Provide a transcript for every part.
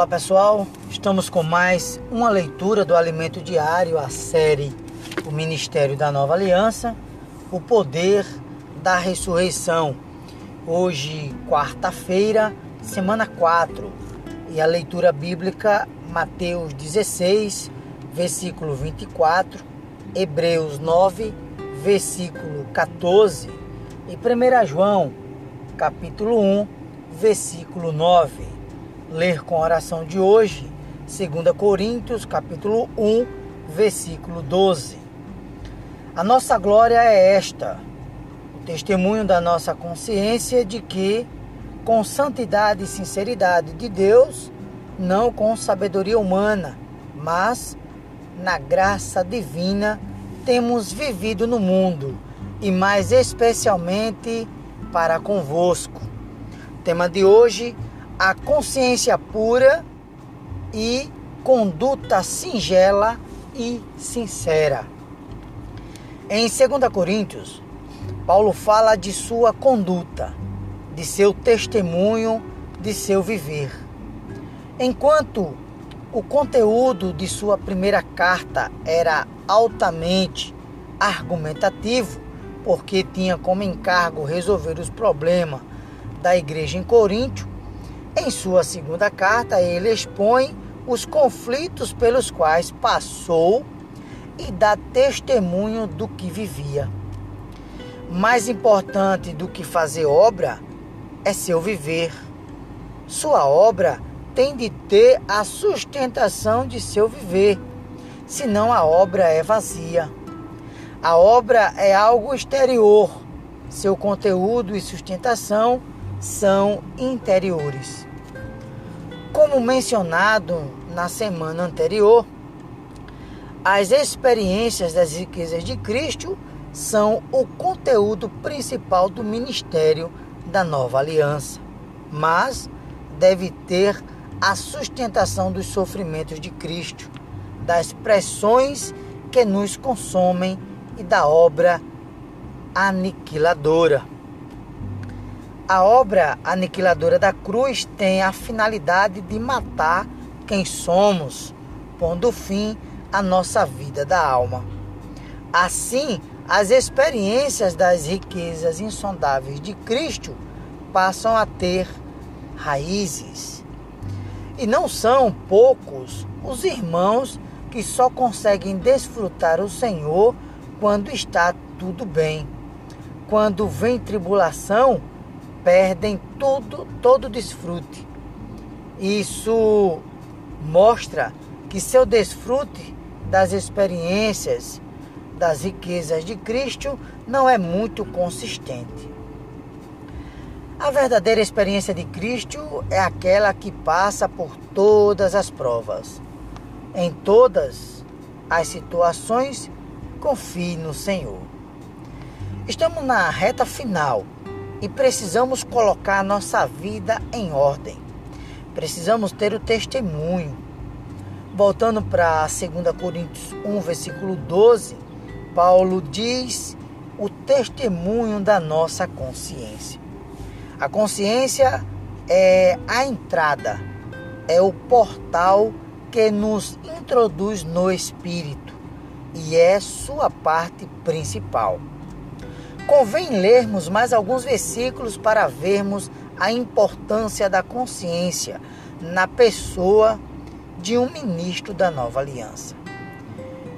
Olá pessoal, estamos com mais uma leitura do Alimento Diário, a série O Ministério da Nova Aliança, o Poder da Ressurreição. Hoje, quarta-feira, semana 4, e a leitura bíblica Mateus 16, versículo 24, Hebreus 9, versículo 14 e 1 João, capítulo 1, versículo 9 ler com a oração de hoje, 2 Coríntios, capítulo 1, versículo 12. A nossa glória é esta, o testemunho da nossa consciência de que, com santidade e sinceridade de Deus, não com sabedoria humana, mas na graça divina, temos vivido no mundo e mais especialmente para convosco. O tema de hoje a consciência pura e conduta singela e sincera. Em 2 Coríntios, Paulo fala de sua conduta, de seu testemunho, de seu viver. Enquanto o conteúdo de sua primeira carta era altamente argumentativo, porque tinha como encargo resolver os problemas da igreja em Coríntio, em sua segunda carta, ele expõe os conflitos pelos quais passou e dá testemunho do que vivia. Mais importante do que fazer obra é seu viver. Sua obra tem de ter a sustentação de seu viver, senão a obra é vazia. A obra é algo exterior, seu conteúdo e sustentação são interiores. Como mencionado na semana anterior, as experiências das riquezas de Cristo são o conteúdo principal do ministério da nova aliança, mas deve ter a sustentação dos sofrimentos de Cristo, das pressões que nos consomem e da obra aniquiladora. A obra aniquiladora da cruz tem a finalidade de matar quem somos, pondo fim à nossa vida da alma. Assim, as experiências das riquezas insondáveis de Cristo passam a ter raízes. E não são poucos os irmãos que só conseguem desfrutar o Senhor quando está tudo bem. Quando vem tribulação, perdem tudo, todo o desfrute. Isso mostra que seu desfrute das experiências, das riquezas de Cristo não é muito consistente. A verdadeira experiência de Cristo é aquela que passa por todas as provas. Em todas as situações, confie no Senhor. Estamos na reta final e precisamos colocar nossa vida em ordem. Precisamos ter o testemunho. Voltando para 2 Coríntios 1, versículo 12, Paulo diz o testemunho da nossa consciência. A consciência é a entrada, é o portal que nos introduz no espírito e é sua parte principal. Convém lermos mais alguns versículos para vermos a importância da consciência na pessoa de um ministro da nova aliança.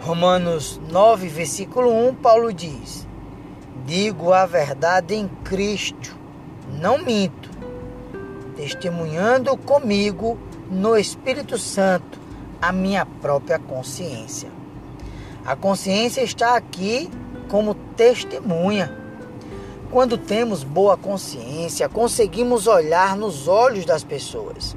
Romanos 9, versículo 1, Paulo diz: Digo a verdade em Cristo, não minto, testemunhando comigo no Espírito Santo a minha própria consciência. A consciência está aqui como testemunha quando temos boa consciência, conseguimos olhar nos olhos das pessoas.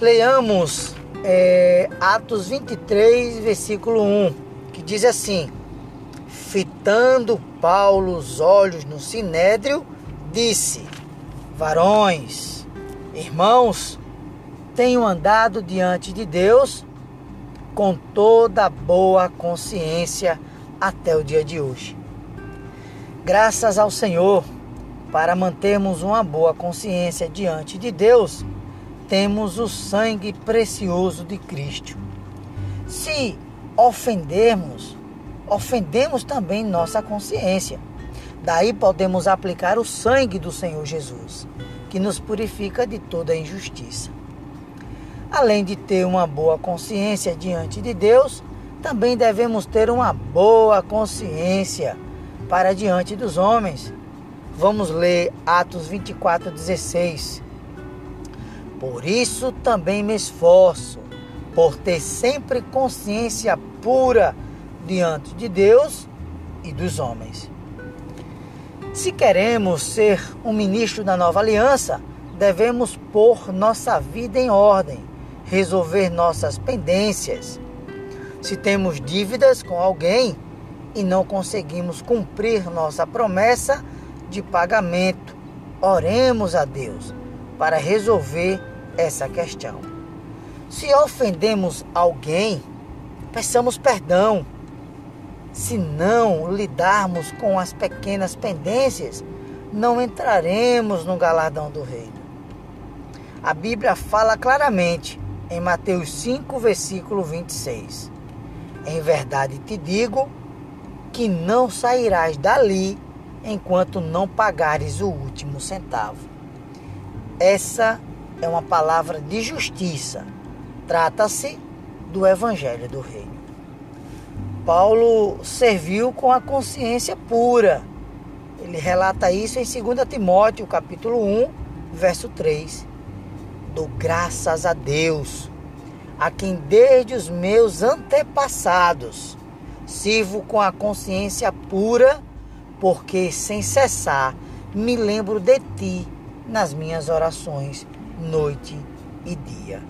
Leamos é, Atos 23, versículo 1, que diz assim: Fitando Paulo os olhos no sinédrio, disse: Varões, irmãos, tenho andado diante de Deus com toda boa consciência até o dia de hoje. Graças ao Senhor para mantermos uma boa consciência diante de Deus, temos o sangue precioso de Cristo. Se ofendermos, ofendemos também nossa consciência. Daí podemos aplicar o sangue do Senhor Jesus, que nos purifica de toda injustiça. Além de ter uma boa consciência diante de Deus, também devemos ter uma boa consciência para diante dos homens. Vamos ler Atos 24, 16. Por isso também me esforço, por ter sempre consciência pura diante de Deus e dos homens. Se queremos ser um ministro da nova aliança, devemos pôr nossa vida em ordem, resolver nossas pendências. Se temos dívidas com alguém e não conseguimos cumprir nossa promessa de pagamento, oremos a Deus para resolver essa questão. Se ofendemos alguém, peçamos perdão se não lidarmos com as pequenas pendências, não entraremos no galardão do reino. A Bíblia fala claramente em Mateus 5, versículo 26. Em verdade te digo que não sairás dali enquanto não pagares o último centavo. Essa é uma palavra de justiça. Trata-se do Evangelho do Reino. Paulo serviu com a consciência pura. Ele relata isso em 2 Timóteo, capítulo 1, verso 3. Dou graças a Deus, a quem desde os meus antepassados sirvo com a consciência pura, porque sem cessar me lembro de ti nas minhas orações, noite e dia.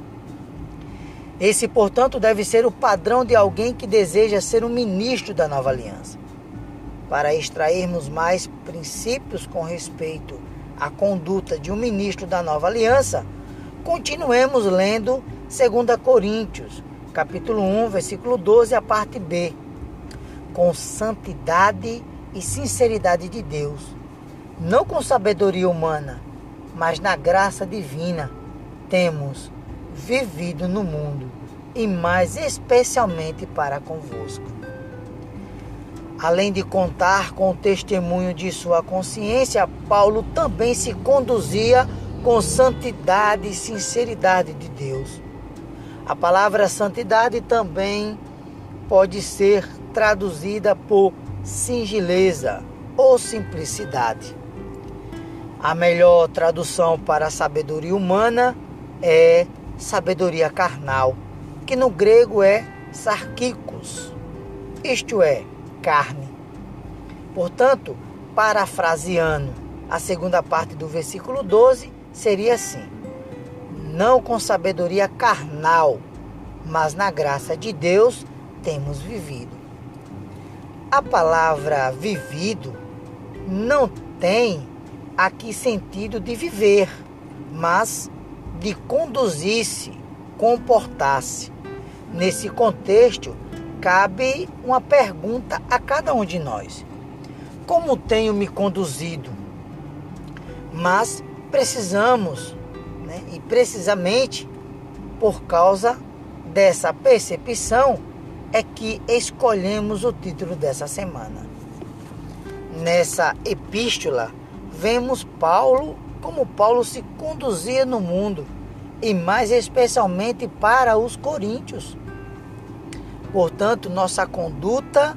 Esse, portanto, deve ser o padrão de alguém que deseja ser um ministro da nova aliança. Para extrairmos mais princípios com respeito à conduta de um ministro da nova aliança, continuemos lendo 2 Coríntios, capítulo 1, versículo 12, a parte B. Com santidade e sinceridade de Deus, não com sabedoria humana, mas na graça divina, temos vivido no mundo e mais especialmente para convosco. Além de contar com o testemunho de sua consciência, Paulo também se conduzia com santidade e sinceridade de Deus. A palavra santidade também pode ser traduzida por singeleza ou simplicidade. A melhor tradução para sabedoria humana é sabedoria carnal, que no grego é sarkikos, isto é, carne. Portanto, parafraseando a segunda parte do versículo 12, seria assim: Não com sabedoria carnal, mas na graça de Deus temos vivido. A palavra vivido não tem aqui sentido de viver, mas de conduzir-se, comportar-se. Nesse contexto, cabe uma pergunta a cada um de nós: Como tenho me conduzido? Mas precisamos, né, e precisamente por causa dessa percepção, é que escolhemos o título dessa semana. Nessa epístola, vemos Paulo como Paulo se conduzia no mundo e mais especialmente para os coríntios. Portanto, nossa conduta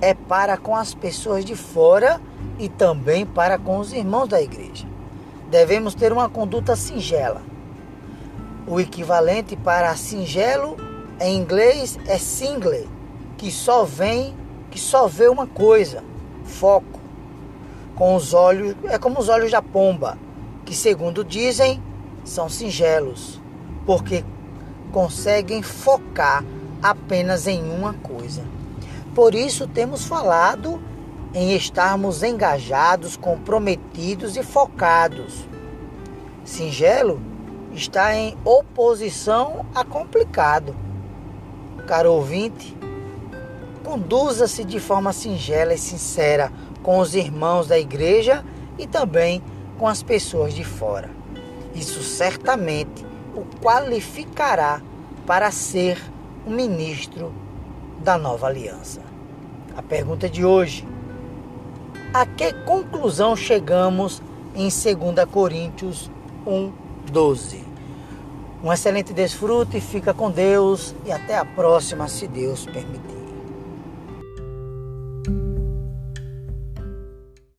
é para com as pessoas de fora e também para com os irmãos da igreja. Devemos ter uma conduta singela. O equivalente para singelo em inglês é single, que só vem, que só vê uma coisa, foco. Com os olhos, é como os olhos da pomba que, segundo dizem, são singelos, porque conseguem focar apenas em uma coisa. Por isso temos falado em estarmos engajados, comprometidos e focados. Singelo está em oposição a complicado. Caro ouvinte, conduza-se de forma singela e sincera com os irmãos da igreja e também com as pessoas de fora. Isso certamente o qualificará para ser um ministro da nova aliança. A pergunta de hoje: a que conclusão chegamos em 2 Coríntios 1, 12? Um excelente desfrute, fica com Deus e até a próxima, se Deus permitir.